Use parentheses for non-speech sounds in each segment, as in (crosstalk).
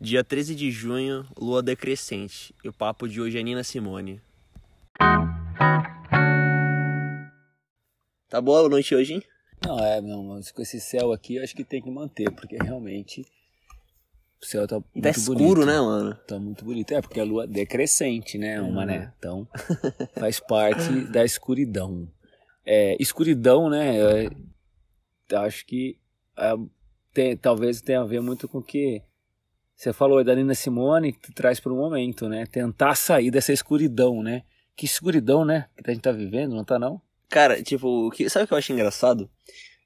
Dia 13 de junho, lua decrescente. E o papo de hoje é Nina Simone. Tá boa a noite hoje, hein? Não, é, não, mas com esse céu aqui eu acho que tem que manter, porque realmente o céu tá muito Tá escuro, bonito. né, mano? Tá muito bonito. É, porque a lua é decrescente, né, uma, né? Então (laughs) faz parte da escuridão. É, escuridão, né, é, acho que é, tem, talvez tenha a ver muito com o que você falou aí da Nina Simone, que traz para o momento, né? Tentar sair dessa escuridão, né? Que escuridão, né? Que a gente tá vivendo, não tá não? Cara, tipo, que, sabe o que eu acho engraçado?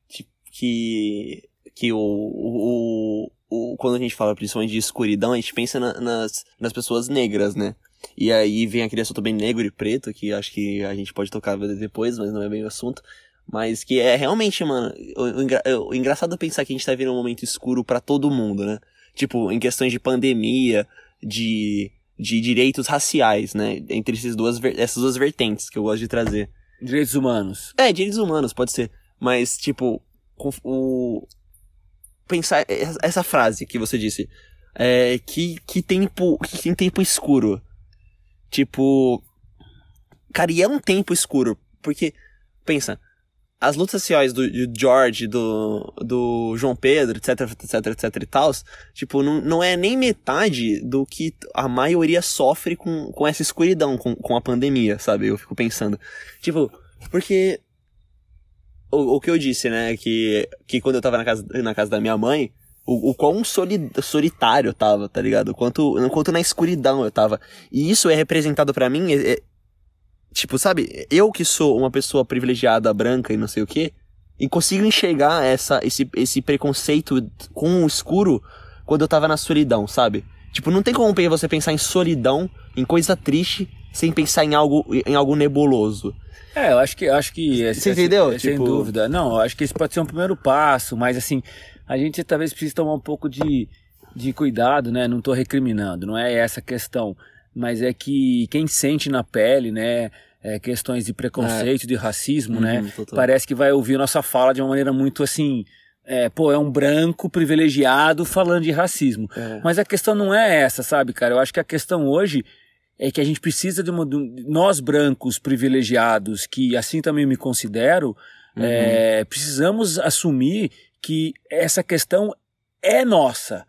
Tipo, que. Que o, o, o- Quando a gente fala principalmente de escuridão, a gente pensa na- nas, nas pessoas negras, né? E aí vem aquele assunto bem negro e preto, que acho que a gente pode tocar depois, mas não é bem o assunto. Mas que é realmente, mano, o, o engra- o engraçado pensar que a gente tá vivendo um momento escuro pra todo mundo, né? Tipo, em questões de pandemia, de, de direitos raciais, né? Entre esses duas, essas duas vertentes que eu gosto de trazer. Direitos humanos. É, direitos humanos, pode ser. Mas, tipo, o. Pensar essa- essa frase que você disse. É, que, que tempo. Que tem tempo escuro. Tipo. Cara, e é um tempo escuro. Porque, pensa, as lutas sociais do, do George, do, do João Pedro, etc, etc, etc e tal, tipo, não, não é nem metade do que a maioria sofre com, com essa escuridão, com, com a pandemia, sabe? Eu fico pensando. Tipo, porque. O, o que eu disse, né? Que, que quando eu tava na casa, na casa da minha mãe, o, o quão soli, solitário eu tava, tá ligado? O quanto, quanto na escuridão eu tava. E isso é representado pra mim. é- é- tipo, sabe? Eu que sou uma pessoa privilegiada, branca e não sei o quê, e consigo enxergar essa, esse, esse preconceito com o escuro quando eu tava na solidão, sabe? Tipo, não tem como você pensar em solidão, em coisa triste, sem pensar em algo, em algo nebuloso. É, eu acho que acho que esse- Você esse- entendeu? sem Tipo- dúvida. Não, eu acho que esse pode ser um primeiro passo, mas assim, a gente talvez precise tomar um pouco de, de cuidado, né? Não tô recriminando, não é essa a questão, mas é que quem sente na pele, né, é, questões de preconceito, de racismo, né, Uhum, total. parece que vai ouvir nossa fala de uma maneira muito assim, é, pô, é um branco privilegiado falando de racismo. É. Mas a questão não é essa, sabe, cara? Eu acho que a questão hoje é que a gente precisa de, uma, de nós brancos privilegiados, que assim também me considero, é, precisamos assumir que essa questão é nossa,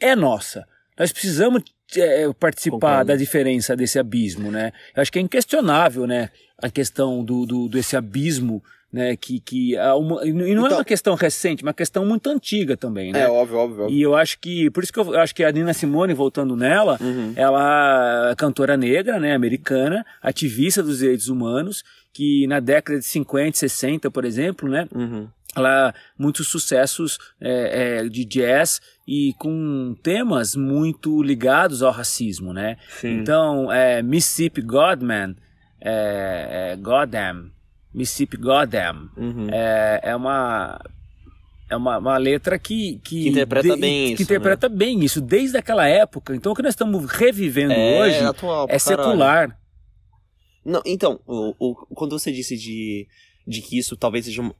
é nossa. Nós precisamos é, participar Concordo. da diferença desse abismo, né? Eu acho que é inquestionável, né? A questão do, do desse abismo, né? Que, que uma- e não é Então- uma questão recente, uma questão muito antiga também, né? óbvio, óbvio, óbvio. E eu acho que, por isso que eu acho que a Nina Simone, voltando nela, Uhum. ela é cantora negra, né, americana, ativista dos direitos humanos, que na década de 50, 60, por exemplo, né, Uhum. Ela muitos sucessos é, é, de jazz e com temas muito ligados ao racismo, né? Sim. Então, é, Mississippi Godman, é, é, Goddamn, Mississippi Goddamn, Uhum. é, é uma é uma, uma letra que que, Que interpreta bem que isso, interpreta bem isso desde aquela época. Então o que nós estamos revivendo É hoje atual é caralho. secular. Não, então, o, o- quando você disse de, de que isso talvez seja um.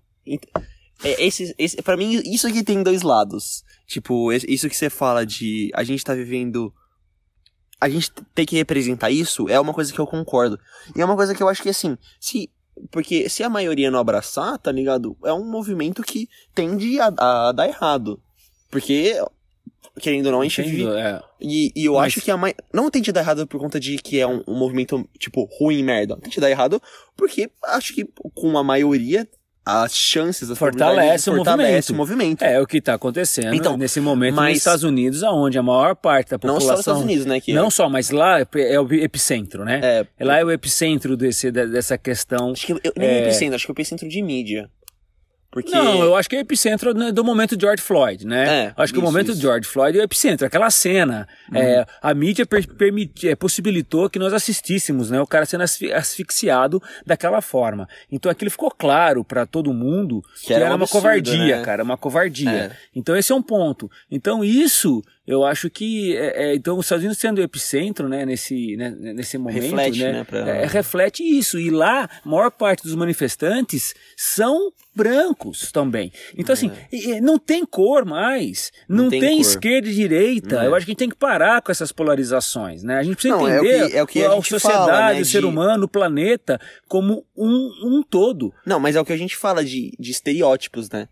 É, esse, esse, pra mim, isso aqui tem dois lados. Tipo, isso que você fala de a gente tá vivendo. A gente tem que representar isso é uma coisa que eu concordo. E é uma coisa que eu acho que assim, se. Porque se a maioria não abraçar, tá ligado? É um movimento que tende a, a dar errado. Porque, querendo ou não, a gente vive. Entendo? É. E, e eu Mas- acho que a mãe. Não tem te dar errado por conta de que é um, um movimento, tipo, ruim, merda. Tem te dar errado porque acho que com a maioria, as chances, as Fortalece o fortalece o movimento. É o que está acontecendo Então, nesse momento nos mas- Estados Unidos, aonde a maior parte da não população. só nos Estados Unidos, né? Que Não só, mas lá é o epicentro, né? é, Lá é o epicentro desse, de- dessa questão. Acho que eu, nem É. é... epicentro, acho que é o epicentro de mídia. Porque. Não, eu acho que é o epicentro né, do momento George Floyd, né? É, acho que o momento isso. George Floyd é o epicentro, aquela cena. É, a mídia per- permiti- é, possibilitou que nós assistíssemos, né? O cara sendo asfi- asfixiado daquela forma. Então aquilo ficou claro para todo mundo que, era era, um uma absurdo, covardia, né? cara, uma covardia. É. Então esse é um ponto. Então isso eu acho que é, é, então os Estados Unidos sendo epicentro, né? Nesse né, nesse momento, Reflete, né? né, pra- é, reflete isso. E lá, a maior parte dos manifestantes são brancos também. Então, assim, não tem cor mais, não, não tem, tem esquerda e direita. É. Eu acho que a gente tem que parar com essas polarizações, né? A gente precisa não, entender é o que, é o que a, a sociedade, fala, né, o ser de... humano, o planeta, como um, um todo. Não, mas é o que a gente fala de, de estereótipos, né?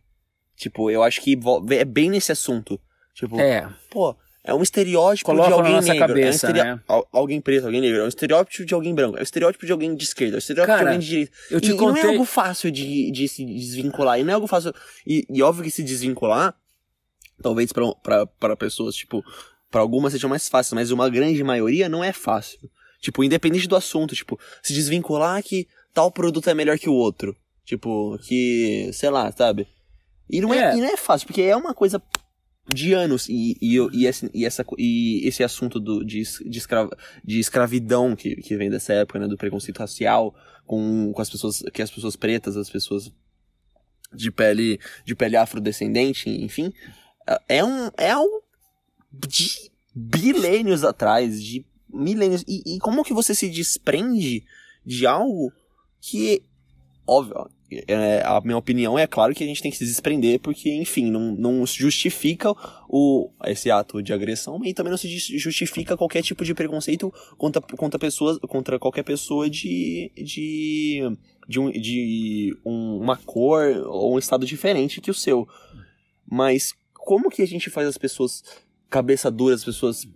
Tipo, eu acho que é bem nesse assunto. Tipo, é. pô, é um estereótipo Coloca de alguém negro. Cabeça, é um estere... né? Alguém preto, alguém negro. É um estereótipo de alguém branco. É um estereótipo de alguém de esquerda. É um estereótipo Cara, de alguém de direita. Eu te e, contei... e não é algo fácil de, de se desvincular. E não é algo fácil. E, e óbvio que se desvincular, talvez para pessoas, tipo, para algumas seja mais fácil, mas uma grande maioria não é fácil. Tipo, independente do assunto, tipo, se desvincular que tal produto é melhor que o outro. Tipo, que, sei lá, sabe? E não é, é, e não é fácil, porque é uma coisa de anos. E, e, e, esse, e, essa, e esse assunto do, de, de, escra, de escravidão que, que vem dessa época, né, do preconceito racial com, com as pessoas, que as pessoas pretas, as pessoas de pele, de pele afrodescendente, enfim, é um, é algo de bilênios atrás, de milênios, e, e como que você se desprende de algo que, óbvio, é, a minha opinião é claro que a gente tem que se desprender, porque, enfim, não, não justifica o, esse ato de agressão e também não se justifica qualquer tipo de preconceito contra, contra, pessoas, contra qualquer pessoa de, de, de, um, de um, uma cor ou um estado diferente que o seu. Mas como que a gente faz as pessoas cabeça duras, as pessoas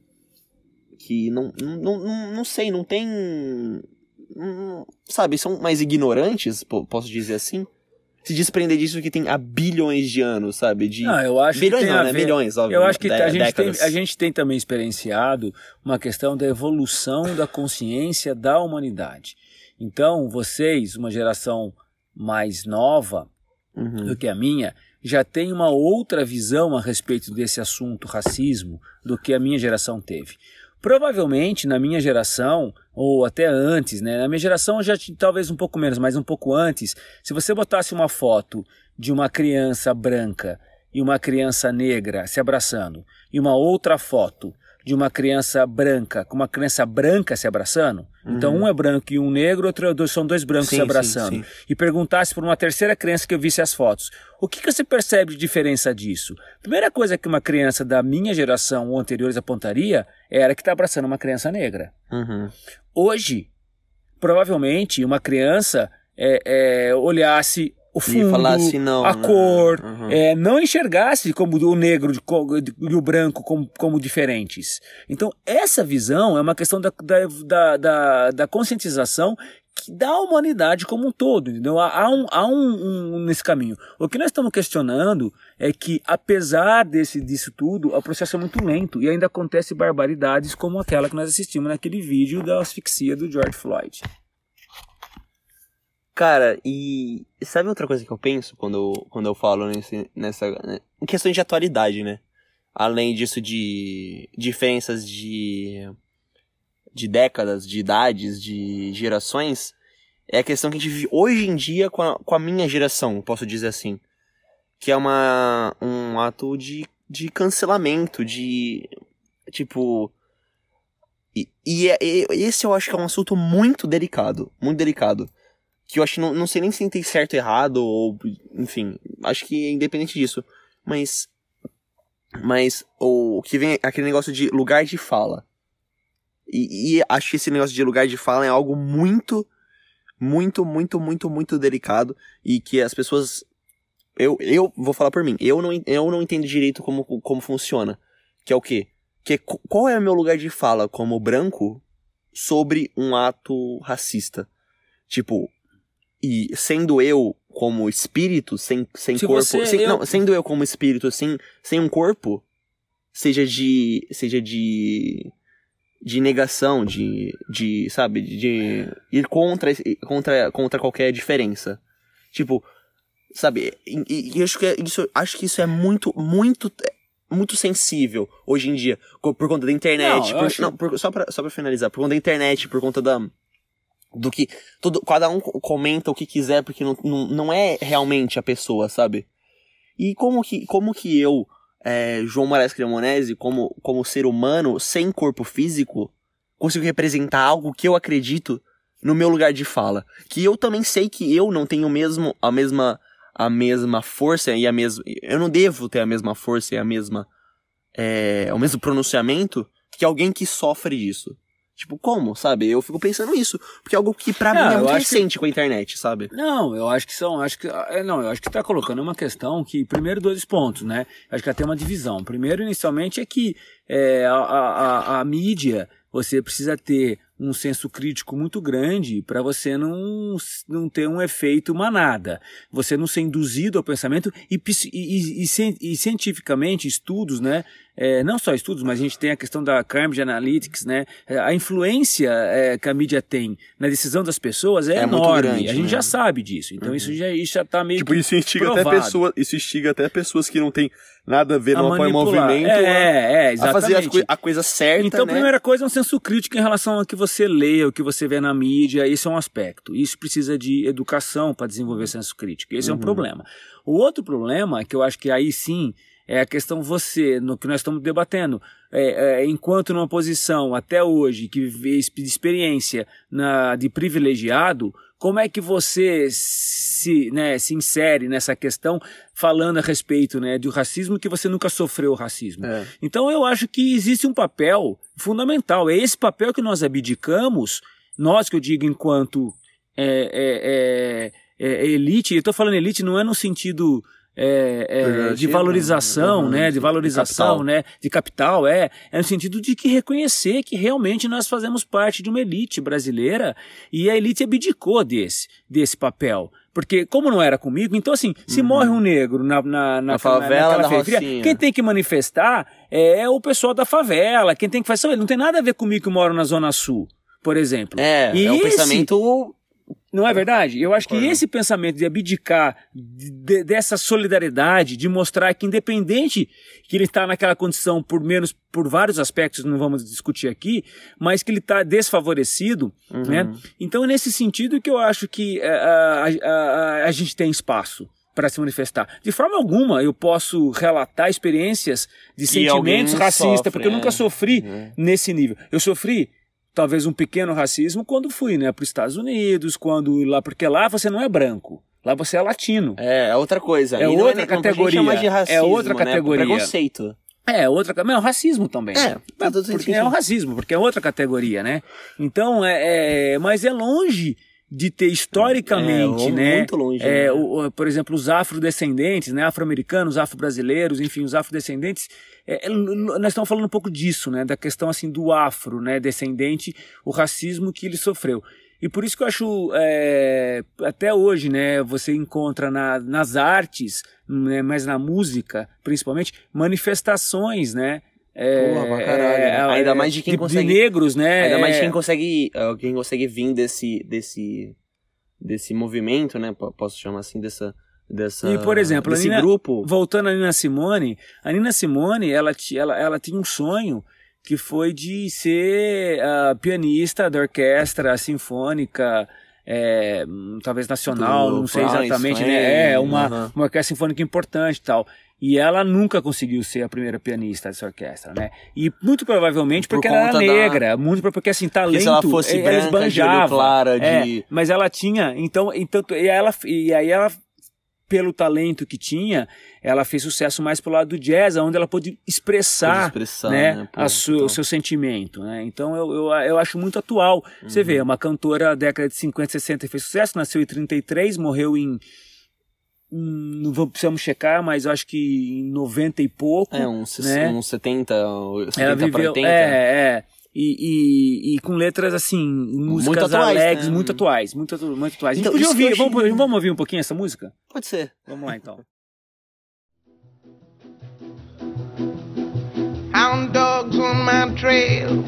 que não, não, não, não sei, não tem sabe, são mais ignorantes, posso dizer assim, se desprender disso que tem há bilhões de anos, sabe? De não, eu acho bilhões que não, né? Milhões, óbvio. Eu acho que a, gente tem, a gente tem também experienciado uma questão da evolução da consciência da humanidade. Então, vocês, uma geração mais nova uhum. do que a minha, já tem uma outra visão a respeito desse assunto racismo do que a minha geração teve. Provavelmente na minha geração, ou até antes, né? Na minha geração já talvez um pouco menos, mas um pouco antes, se você botasse uma foto de uma criança branca e uma criança negra se abraçando, e uma outra foto de uma criança branca com uma criança branca se abraçando, então, uhum. então um é branco e um negro, outro são dois brancos sim, se abraçando, sim, sim. e perguntasse por uma terceira criança que eu visse as fotos, o que, que você percebe de diferença disso? Primeira coisa que uma criança da minha geração ou anteriores apontaria era que está abraçando uma criança negra. Uhum. Hoje, provavelmente, uma criança é, é, olhasse o fundo, falasse não, a né? cor, uhum. é, não enxergasse como o negro e o branco como, como diferentes. Então, essa visão é uma questão da, da, da, da conscientização da humanidade como um todo, entendeu? Há, um, há um, um, nesse caminho. O que nós estamos questionando é que, apesar desse, disso tudo, o processo é muito lento e ainda acontece barbaridades como aquela que nós assistimos naquele vídeo da asfixia do George Floyd. Cara, e sabe outra coisa que eu penso quando eu, quando eu falo nesse, nessa. Né? Em questões de atualidade, né? Além disso de diferenças de. de décadas, de idades, de gerações, é a questão que a gente vive hoje em dia com a, com a minha geração, posso dizer assim. Que é uma, um ato de, de cancelamento, de. Tipo. E, e, é, e esse eu acho que é um assunto muito delicado. Muito delicado que eu acho não, não sei nem se tem certo ou errado, ou enfim, acho que é independente disso. Mas. Mas o que vem aquele negócio de lugar de fala. E, e, acho que esse negócio de lugar de fala é algo muito, muito, muito, muito, muito delicado. E que as pessoas. Eu, eu vou falar por mim. Eu não, eu não entendo direito como, como funciona. Que é o quê? Que é, qual é o meu lugar de fala como branco sobre um ato racista? Tipo, e sendo eu como espírito, sem, sem Se corpo. Sem, eu... Não, sendo eu como espírito, sem, sem um corpo, seja de. seja de. de negação, de. de sabe, de ir contra, contra, contra qualquer diferença. Tipo, sabe, e, e acho que é, isso, acho que isso é muito, muito muito sensível hoje em dia, por conta da internet. Não, por, acho... não por, só, pra, só pra finalizar, por conta da internet, por conta da, do que todo, cada um comenta o que quiser porque não, não, não é realmente a pessoa, sabe? E como que, como que eu, é, João Moraes Cremonese, como, como ser humano, sem corpo físico, consigo representar algo que eu acredito no meu lugar de fala? Que eu também sei que eu não tenho mesmo a mesma a mesma força e a mesma. Eu não devo ter a mesma força e a mesma. É, o mesmo pronunciamento que alguém que sofre disso. Tipo, como, sabe? Eu fico pensando nisso. Porque é algo que pra Não, mim é muito acho que- recente com a internet, sabe? Não, eu acho que são, acho que, é, não, eu acho que tá colocando uma questão que, primeiro, dois pontos, né? Acho que até uma divisão. Primeiro, inicialmente, é que é, a, a, a, a mídia, você precisa ter um senso crítico muito grande para você não, não ter um efeito manada. Você não ser induzido ao pensamento e, e, e, e cien- cientificamente, estudos, né? É, não só estudos, mas a gente tem a questão da Cambridge Analytics, né? É, A influência é, que a mídia tem na decisão das pessoas é, É enorme. grande, a gente né? já sabe disso. Então isso já isso já tá meio Tipo, que isso instiga até provado. pessoas. Isso instiga até pessoas que não tem nada a ver, a não apoiam o movimento. É, é, a, a exatamente. fazer as coi- a coisa certa. Então, a né? primeira coisa é um senso crítico em relação ao que você lê, o que você vê na mídia. Isso é um aspecto. Isso precisa de educação para desenvolver senso crítico. Esse é um Uhum. problema. O outro problema, que eu acho que aí sim é a questão você, no que nós estamos debatendo, é, é, enquanto numa posição até hoje que vê de experiência na, de privilegiado, como é que você se, né, se insere nessa questão falando a respeito né, do racismo que você nunca sofreu racismo? É. Então eu acho que existe um papel fundamental. É esse papel que nós abdicamos, nós que eu digo enquanto é, é, é, é, elite, eu estou falando elite não é no sentido é, é, de valorização, uhum, né? De de valorização, capital. né? De capital, é. É no sentido de que reconhecer que realmente nós fazemos parte de uma elite brasileira e a elite abdicou desse, desse papel. Porque, como não era comigo, então assim, se morre um negro na, na, na, Uhum. Na favela Rocinha. quem tem que manifestar é o pessoal da favela, quem tem que fazer. Não tem nada a ver comigo que moro na Zona Sul, por exemplo. É, E é um esse- pensamento. Não é verdade? Eu acho que esse pensamento de abdicar de- dessa solidariedade, de mostrar que independente que ele está naquela condição por menos, por vários aspectos, não vamos discutir aqui, mas que ele está desfavorecido, Uhum. né? Então é nesse sentido que eu acho que eh, a, a, a, a gente tem espaço para se manifestar. De forma alguma eu posso relatar experiências de Que sentimentos racistas, porque eu nunca é. sofri É. nesse nível. Eu sofri talvez um pequeno racismo quando fui, né, para os Estados Unidos, quando lá porque lá você não é branco, lá você é latino. É, é outra coisa. É outra não pode categoria. de É racismo, outra né? categoria. Preconceito. É, outra, mas é o racismo também. É, Mas tudo porque sentido. é o racismo, porque é outra categoria, né? Então, é, é- mas é longe de ter historicamente, É, né? muito longe, é, né? o- por exemplo, os afrodescendentes, né? Afro-americanos, afro-brasileiros, enfim, os afrodescendentes. é, é, nós estamos falando um pouco disso, né? Da questão assim do afro, né? Descendente, o racismo que ele sofreu. E por isso que eu acho, é, até hoje, né, você encontra na- nas artes, né, mas na música, principalmente, manifestações, né? É, Porra, pra caralho, né? Ainda mais de quem consegue- negros, né? Ainda mais é, quem consegue, uh, quem consegue vir desse, desse, desse movimento, né? P- Posso chamar assim, dessa, dessa E, por exemplo, a desse Nina- grupo. Voltando à Nina Simone, a Nina Simone, ela, ela, ela tinha um sonho que foi de ser a pianista da orquestra sinfônica, é, talvez nacional, Do não sei exatamente, Flame, né? É, uma, uma orquestra sinfônica importante e tal. E ela nunca conseguiu ser a primeira pianista dessa orquestra, né? E muito provavelmente Por porque ela era conta da- negra, muito porque assim, talento, se ela fosse eh, ela branca, de olho esbanjava. clara, É, de- mas ela tinha, então, então e, ela, e aí ela, pelo talento que tinha, ela fez sucesso mais pelo lado do jazz, onde ela pôde expressar, expressar, né, né, pô, a su- então. o seu sentimento. Né? Então eu, eu, eu acho muito atual. Você Uhum. vê, é uma cantora da década de 50, 60 e fez sucesso, nasceu em 33, morreu em. Hum, Não vamos, precisamos checar, mas eu acho que em 90 e pouco. É, uns, né? uns 70, 70 Ela pra viveu, 80. é, é. E, e, e com letras assim, músicas atuais, alegres, né? muito atuais, muito, muito atuais. A gente Então, podia ouvir, achei- vamos, vamos ouvir um pouquinho essa música? Pode ser. Vamos lá então. Hound dogs on my trail.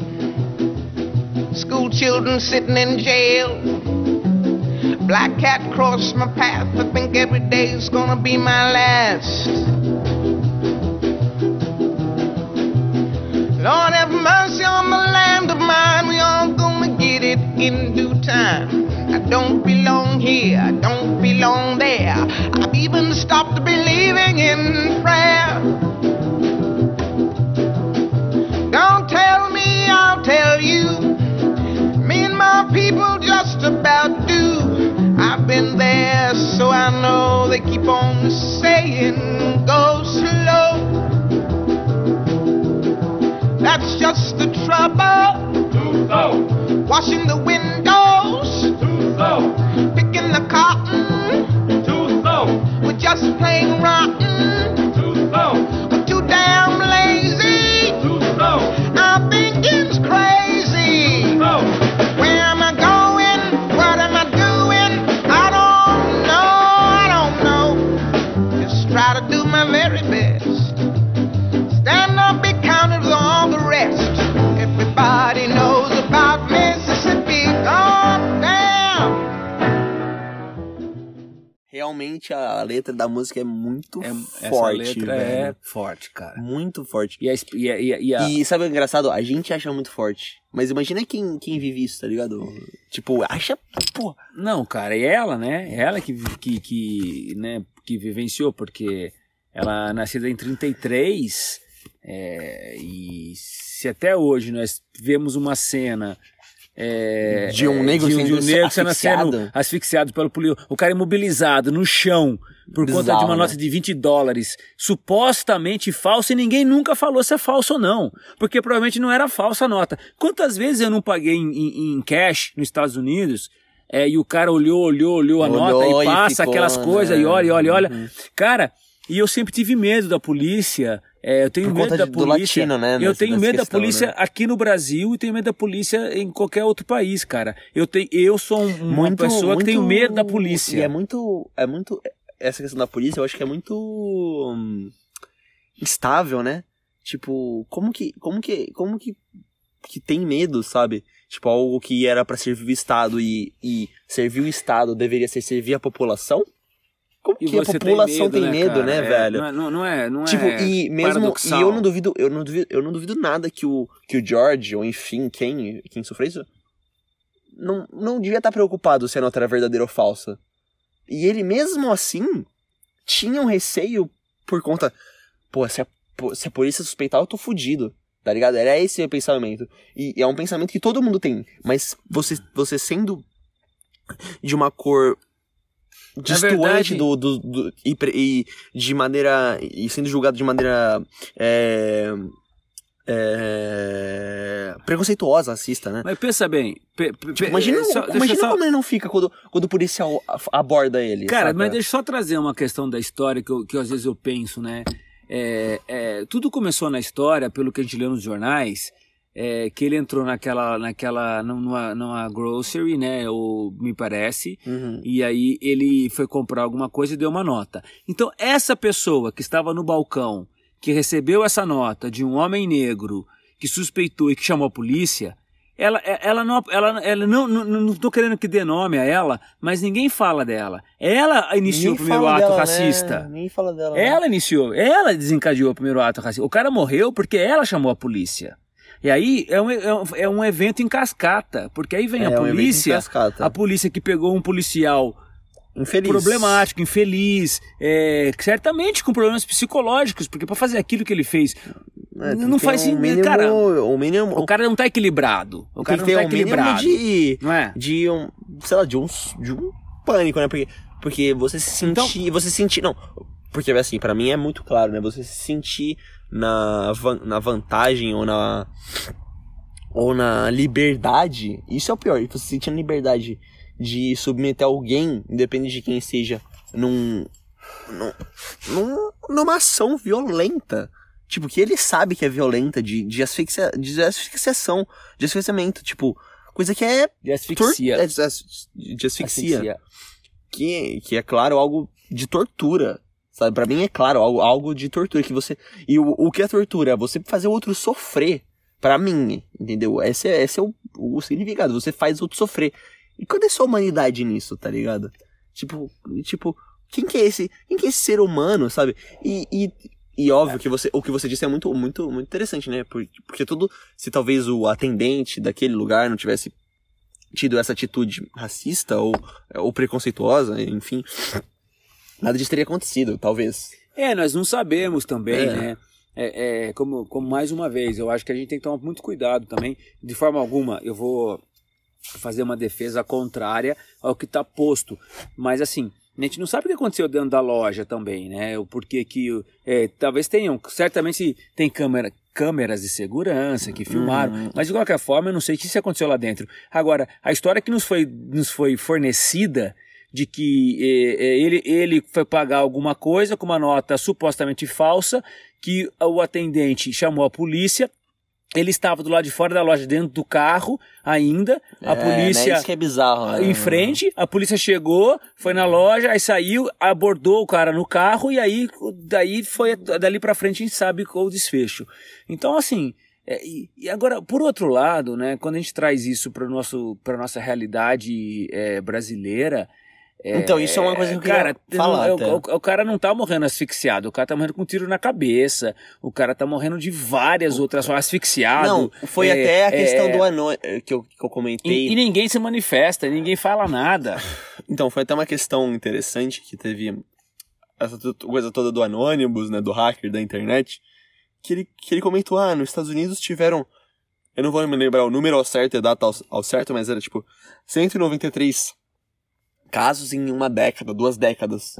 School children sitting in jail. Black cat crossed my path. I think every day's gonna be my last. Lord have mercy on the land of mine. We all gonna get it in due time. I don't belong here. I don't belong there. I've even stopped believing in prayer. Don't tell me, I'll tell you. Me and my people just about been there, so I know they keep on saying go slow. That's just the trouble. Too slow, Washing the windows, too slow, picking the cotton, too slow, we're just plain rotten. Realmente a letra da música é muito É, essa forte, letra é velho. forte, cara. Muito forte. E a, e a- e a- e sabe o engraçado? A gente acha muito forte. Mas imagina quem, quem vive isso, tá ligado? Tipo, acha. Pô. Não, cara, e ela, né? Ela que, que, que, né, que vivenciou, porque ela nascida em 33, é, e se até hoje nós vemos uma cena é, De um é, negro de, um- de um sendo negro sendo, asfixiado. sendo asfixiado pelo polícia, o cara imobilizado no chão por conta de Bizarro, uma né? nota de 20 dólares, supostamente falsa, e ninguém nunca falou se é falso ou não, porque provavelmente não era falsa a nota. Quantas vezes eu não paguei em, em- em cash nos Estados Unidos é, e o cara olhou, olhou, olhou a Olhou nota e e passa ficou, aquelas coisas né? e olha, olha, olha. Uhum. Cara, e eu sempre tive medo da polícia. É, eu tenho Por medo da de- polícia. latino, né, Eu tenho medo da questão, polícia né? aqui no Brasil e tenho medo da polícia em qualquer outro país, cara. Eu tenho, eu sou um- uma pessoa que tenho medo da polícia. E é muito. É muito. Essa questão da polícia, eu acho que é muito. hum, instável, né? Tipo, como que. Como que. Como que. Que tem medo, sabe? Tipo, algo que era pra servir o Estado e, e servir o Estado deveria ser servir a população? Como E que a população tem medo, cara? né, É, velho? Não é, não, não é, não Tipo, é e mesmo. paradoxal. E eu não duvido, eu não duvido, eu não duvido nada que o, que o George, ou enfim, quem, quem sofreu isso, não, não devia estar preocupado se a nota era verdadeira ou falsa. E ele mesmo assim tinha um receio por conta. Pô, se a, se a polícia suspeitar, eu tô fudido. Tá ligado? Era esse o pensamento. E, e é um pensamento que todo mundo tem. Mas você, você sendo de uma cor distoante verdade- do, do, do- e, e de maneira e sendo julgado de maneira é, é, preconceituosa, racista, né? Mas pensa bem. pe- pe- Tipo, imagina é, só- imagina só- como ele não fica quando, quando o policial aborda ele. Cara, mas deixa eu só trazer uma questão da história que, eu, que às vezes eu penso, né? É, é, tudo começou na história, pelo que a gente lê nos jornais, é, que ele entrou naquela, naquela, numa, numa grocery, né? Ou me parece, Uhum. e aí ele foi comprar alguma coisa e deu uma nota. Então, essa pessoa que estava no balcão, que recebeu essa nota de um homem negro, que suspeitou e que chamou a polícia, ela, ela não, ela, ela não, não, não tô querendo que dê nome a ela, mas ninguém fala dela. Ela iniciou Nem o primeiro ato dela, racista. Né? Nem fala dela. né? Ela iniciou, ela desencadeou o primeiro ato racista. O cara morreu porque ela chamou a polícia. E aí é um, é um, é um evento em cascata, porque aí vem É, a um em polícia, cascata. a polícia que pegou um policial Infeliz. problemático, infeliz, é, certamente com problemas psicológicos, porque para fazer aquilo que ele fez, É, não faz ter um sentido, mínimo, cara. O mínimo, O cara não tá equilibrado. O cara não tá um equilibrado. de, Não é? de um, sei lá, de um, de um pânico, né? Porque, porque você se Então- sentir, você se sentir, não, porque assim, pra mim é muito claro, né? Você se sentir na, van- na vantagem ou na, ou na liberdade, isso é o pior, você se sentir na liberdade de submeter alguém, independente de quem seja, num, num, num- numa ação violenta. Tipo, que ele sabe que é violenta, de, de, asfixia, de asfixiação, de asfixiamento, tipo, coisa que é De tor- asfixia. é, de as- de asfixia. Que, que é claro algo de tortura. Sabe, pra mim é claro, algo, algo de tortura que você. E o, o que é tortura? Você fazer o outro sofrer. Pra mim, entendeu? Esse é, esse é o, o significado. Você faz o outro sofrer. E cadê sua humanidade nisso, tá ligado? Tipo, tipo, quem que é esse, quem que é esse ser humano, sabe? E, e, e óbvio que você, o que você disse é muito, muito, muito interessante, né? Por- Porque tudo, se talvez o atendente daquele lugar não tivesse tido essa atitude racista ou, ou preconceituosa, enfim, nada disso teria acontecido, talvez. É, nós não sabemos também, É. né? É, é, como, como mais uma vez, eu acho que a gente tem que tomar muito cuidado também. De forma alguma, eu vou fazer uma defesa contrária ao que está posto. Mas assim, A gente não sabe o que aconteceu dentro da loja também, né? O porquê que. é, talvez tenham. Certamente tem câmera, câmeras de segurança que filmaram. Uhum. Mas de qualquer forma, eu não sei o que isso aconteceu lá dentro. Agora, a história que nos foi, nos foi fornecida de que eh, eh, ele, ele foi pagar alguma coisa com uma nota supostamente falsa, que o atendente chamou a polícia. Ele estava do lado de fora da loja, dentro do carro ainda. A É, né, polícia Isso que é bizarro. né? em frente, a polícia chegou, foi na loja, aí saiu, abordou o cara no carro e aí daí foi dali pra frente a gente sabe qual o desfecho. Então assim, é, e, agora por outro lado, né, quando a gente traz isso para para nossa realidade é, brasileira, é, Então, isso é uma coisa que eu cara, falar não, o, o- o cara não tá morrendo asfixiado, o cara tá morrendo com um tiro na cabeça, o cara tá morrendo de várias outras formas, asfixiado. Não, foi é, até a é, questão do anônimo que eu, que eu comentei. e, e ninguém se manifesta, ninguém fala nada. (laughs) Então, foi até uma questão interessante que teve essa coisa toda do Anonymous, né, do hacker da internet, que ele, que ele comentou, ah, nos Estados Unidos tiveram, eu não vou me lembrar o número ao certo e a data ao, ao certo, mas era tipo 193 casos em uma década, duas décadas.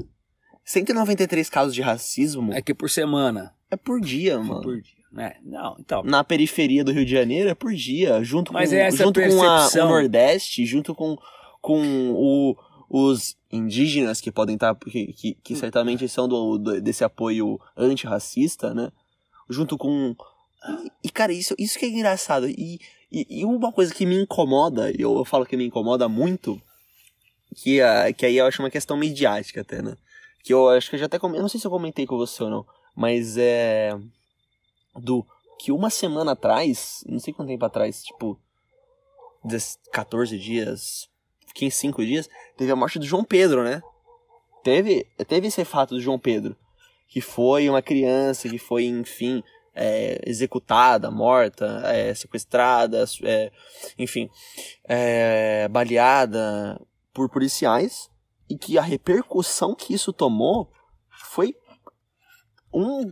193 casos de racismo É que por semana. é por dia, mano. Por dia, né? Não, então. Na periferia do Rio de Janeiro é por dia, junto Mas com, é essa junto com a- o Nordeste, junto com, com o, os indígenas que podem estar, que, que, que certamente são do, do- desse apoio antirracista, né? Junto com. E, e, cara, isso, isso que é engraçado. E, e, e uma coisa que me incomoda, e eu, eu falo que me incomoda muito, que, a, que aí eu acho uma questão midiática até, né? Que eu acho que eu já até comentei, não sei se eu comentei com você ou não, mas é. Do. Que uma semana atrás, não sei quanto tempo atrás, tipo. 10, 14 dias, 15, 5 dias, teve a morte do João Pedro, né? Teve, teve esse fato do João Pedro. Que foi uma criança que foi, enfim, é, executada, morta, é, sequestrada, é, enfim, é, baleada por policiais. E que a repercussão que isso tomou foi um,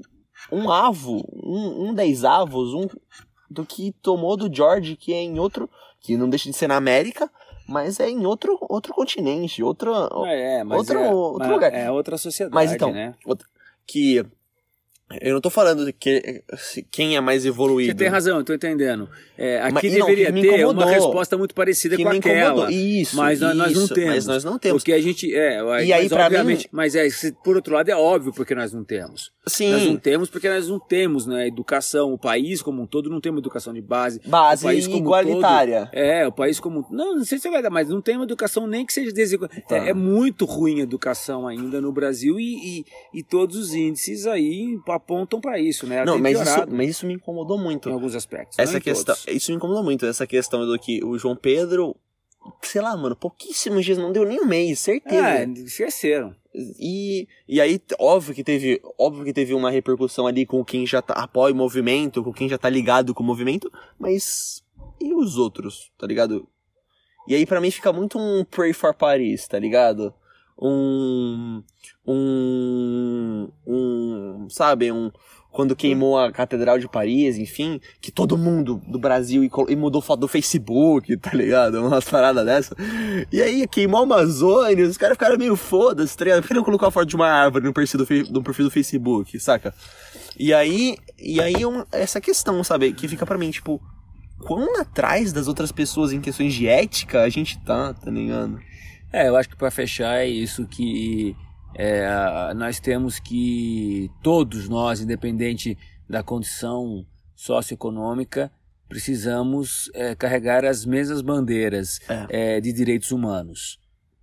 um avo, um, um dez avos, um do que tomou do George, que é em outro, que não deixa de ser na América, mas é em outro, outro continente, outro, É, mas outro- é, outro lugar. É outra sociedade, Mas então, né? que eu não tô falando de que quem é mais evoluído. Você tem razão, eu tô entendendo. É, aqui Mas, não, deveria me ter uma resposta muito parecida que com aquela. Isso, mas nós, nós não isso, temos. Mas nós não temos. Porque a gente. É, E aí, obviamente. mim- Mas é, por outro lado, é óbvio porque nós não temos. Sim, Nós não temos porque nós não temos, né? Educação, o país como um todo não tem uma educação de base. base o país como igualitária. É, o país como. Não, não sei se vai dar, mas não tem uma educação nem que seja desigual. Tá. É, é muito ruim a educação ainda no Brasil e, e, e todos os índices aí apontam para isso, né? Não, mas isso, mas isso me incomodou muito. em alguns aspectos. Essa questão, todos. isso me incomodou muito, essa questão do que o João Pedro, sei lá, mano, pouquíssimos dias, não deu nem um mês, certeza. É, esqueceram. E, e aí, óbvio que teve, óbvio que teve uma repercussão ali com quem já tá, apoia o movimento, com quem já tá ligado com o movimento, mas e os outros, tá ligado? E aí pra mim fica muito um Pray for Paris, tá ligado? Um um um, sabe, um quando queimou a Catedral de Paris, enfim, que todo mundo do Brasil e, e mudou foto do Facebook, tá ligado? (laughs) Umas paradas dessa. E aí, queimou a Amazônia, os caras ficaram meio foda-se, tá? Por que não colocou a foto de uma árvore no perfil do, no perfil do Facebook, saca? E aí, e aí um- essa questão, sabe, que fica pra mim, tipo, quão atrás das outras pessoas em questões de ética a gente tá, tá ligado? É, eu acho que para fechar é isso que é, nós temos que todos nós, independente da condição socioeconômica, precisamos é, carregar as mesmas bandeiras É. é, de direitos humanos.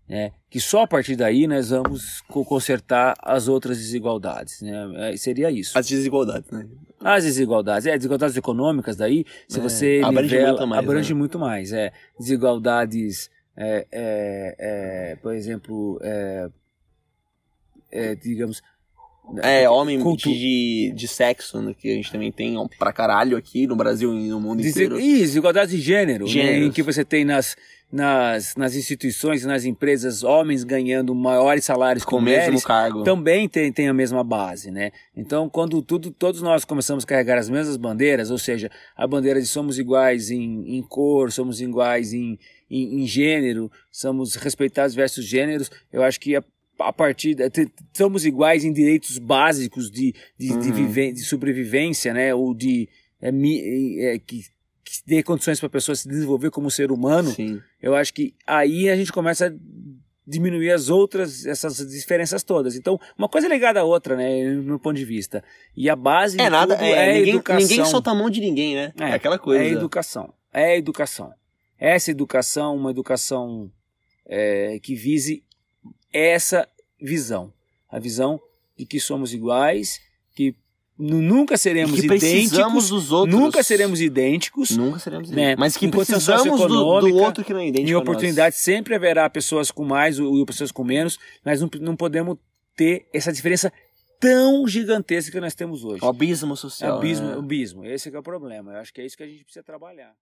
Né? Que só a partir daí nós vamos co- consertar as outras desigualdades. Né? É, seria isso. As desigualdades, né? As desigualdades, é, desigualdades econômicas daí, se É, você abrange nivela, muito mais, abrange né? muito mais, é, desigualdades, é, é, é, por exemplo, é, é, digamos, É, homem Cultu- de, de sexo, né, que a gente também tem pra caralho aqui no Brasil e no mundo inteiro. Ih, desigualdades de gênero, né, em que você tem nas, nas, nas instituições, nas empresas, homens ganhando maiores salários Com o mesmo cargo. também tem, tem a mesma base, né? Então, quando tudo, todos nós começamos a carregar as mesmas bandeiras, ou seja, a bandeira de somos iguais em, em cor, somos iguais em, em, em gênero, somos respeitados versus gêneros, eu acho que a- a partir da, somos iguais em direitos básicos de, de, de, Uhum. viven- de sobrevivência, né? Ou de é, é, que, que dê condições para a pessoa se desenvolver como ser humano. Sim. Eu acho que aí a gente começa a diminuir as outras, essas diferenças todas. Então, uma coisa é ligada à outra, né? No meu ponto de vista. E a base É de nada, é, é, ninguém, educação. ninguém solta a mão de ninguém, né? É, aquela coisa. É educação. É educação. Essa educação, uma educação é, que vise essa visão. A visão de que somos iguais, que nu- nunca seremos que idênticos, dos outros. nunca seremos idênticos, Nunca seremos né? Mas que Em condição precisamos do, do outro que não é idêntico em oportunidade sempre haverá pessoas com mais e pessoas com menos, mas não, não podemos ter essa diferença tão gigantesca que nós temos hoje. O abismo social. abismo, né? abismo. Esse que é o problema. Eu acho que é isso que a gente precisa trabalhar.